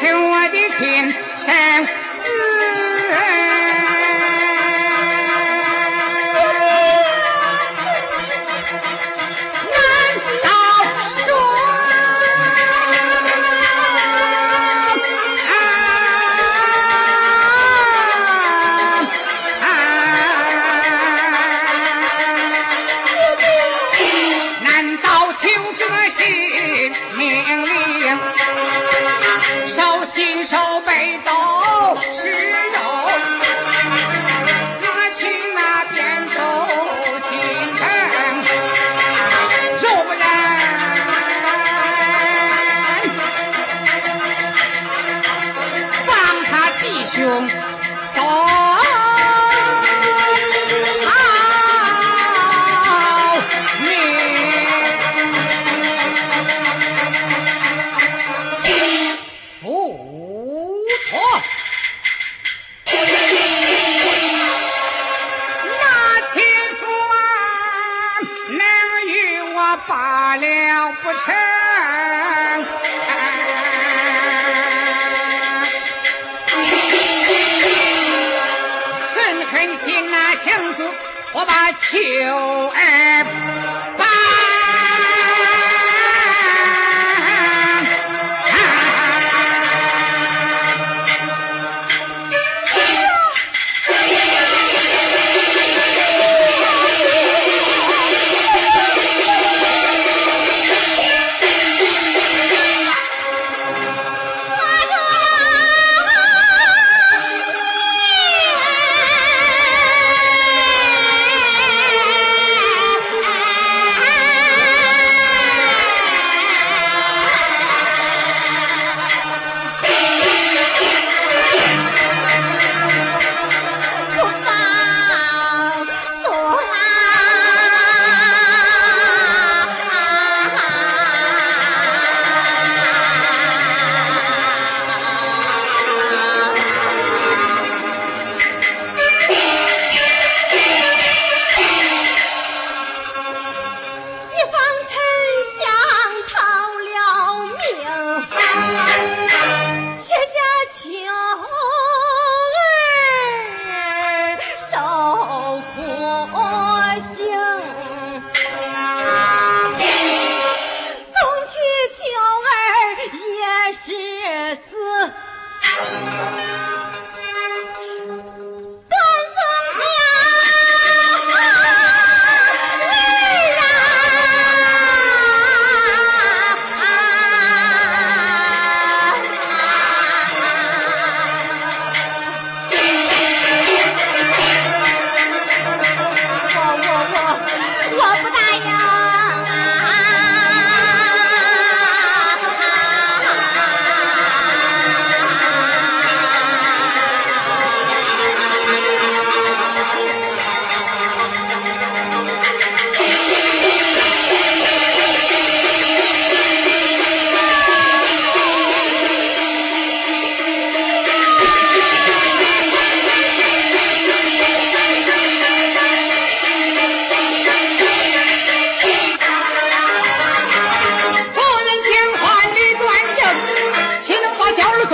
him 秋哎。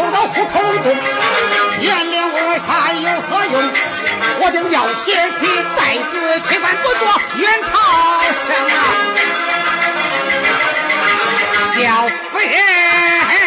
走到胡同中，原谅我杀有何用？我定要血气再死，千万不做冤曹生啊！叫夫人。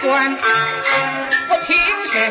官，我听谁？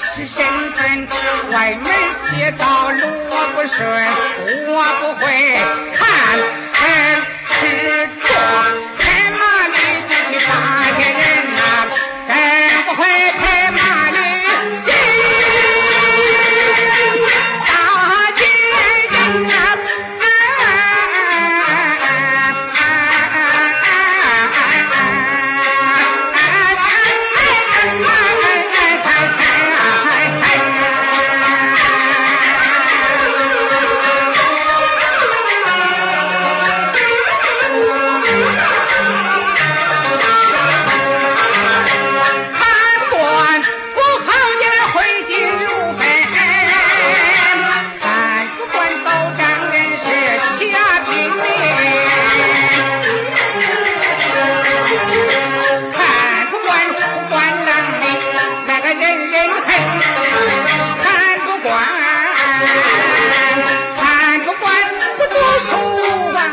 是身份，外门邪道路我不顺，我不会看狠是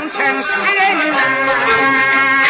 做。站在一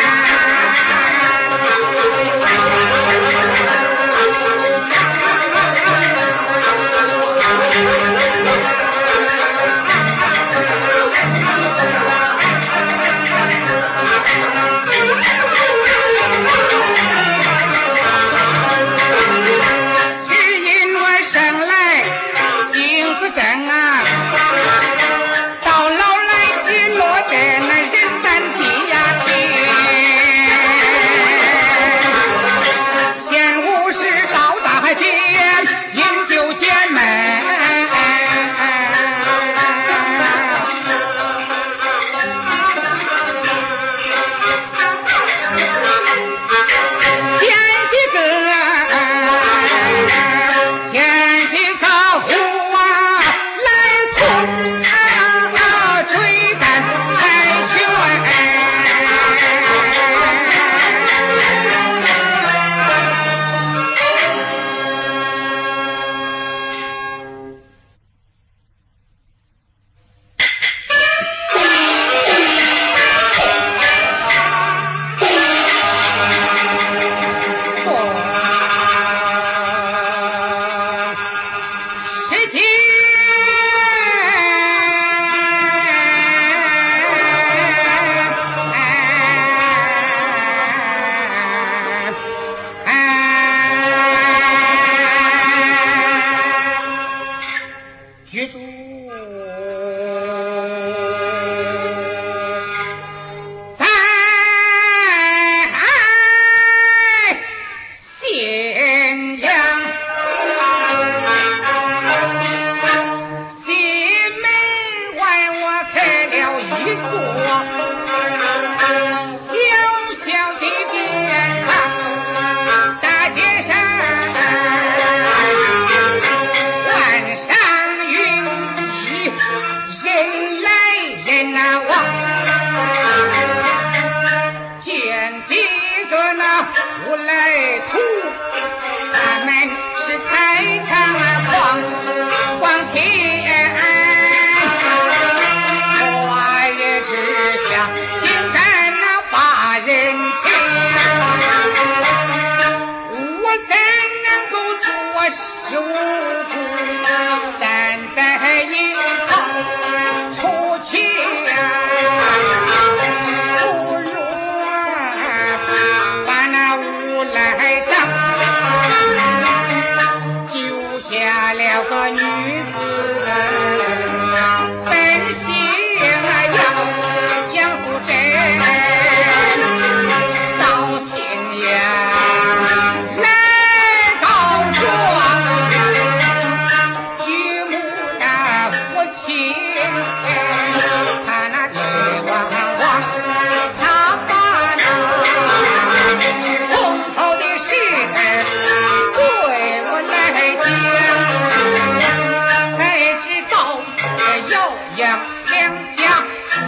有一两家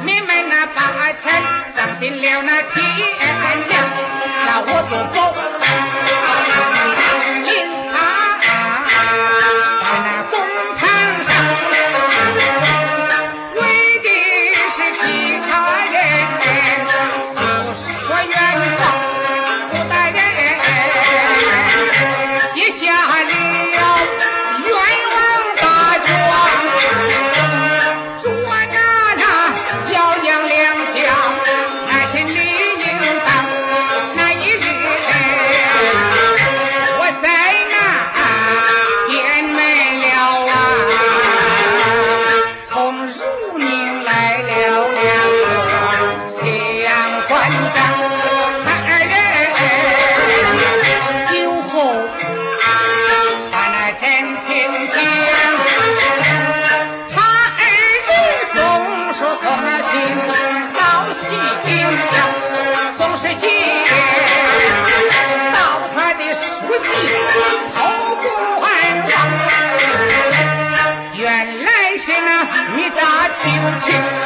你们那把爱臣丧尽了那天良那我做狗 Jackson.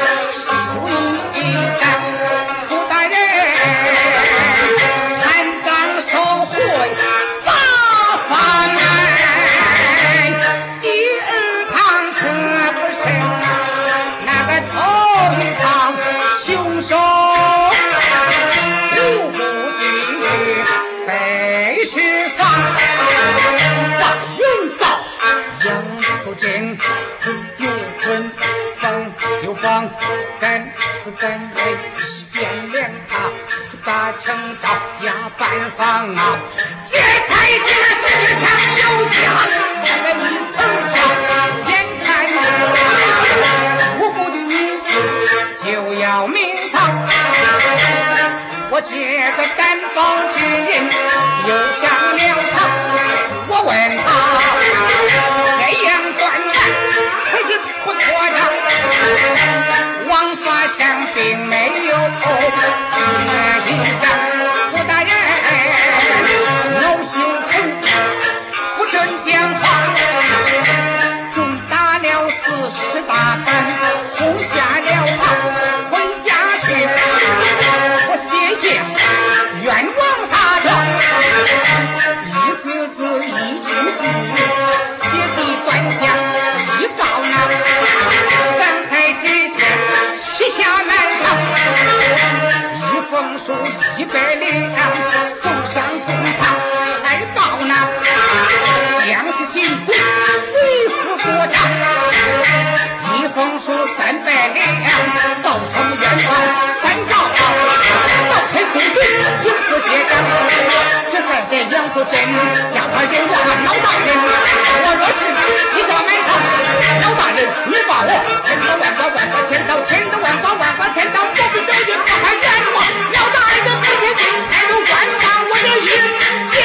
真为西边连他把城招呀搬房啊，这才是世上有家人你曾想，眼看无辜的你就要命丧，我借个担保之人又下。杨素真，家快脚步俺老大人我若是去叫买茶老大人你把我千刀万剐万剐千刀千刀万剐万剐千刀我不走也不还冤枉老大人不嫌弃开口万方我这一剪